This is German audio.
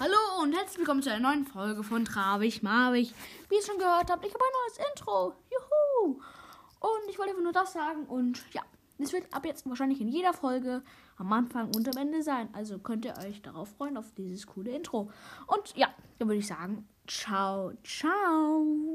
Hallo und herzlich willkommen zu einer neuen Folge von Travig Marwig. Wie ihr schon gehört habt, ich habe ein neues Intro. Juhu! Und ich wollte einfach nur das sagen. Und ja, es wird ab jetzt wahrscheinlich in jeder Folge am Anfang und am Ende sein. Also könnt ihr euch darauf freuen, auf dieses coole Intro. Und ja, dann würde ich sagen, ciao, ciao.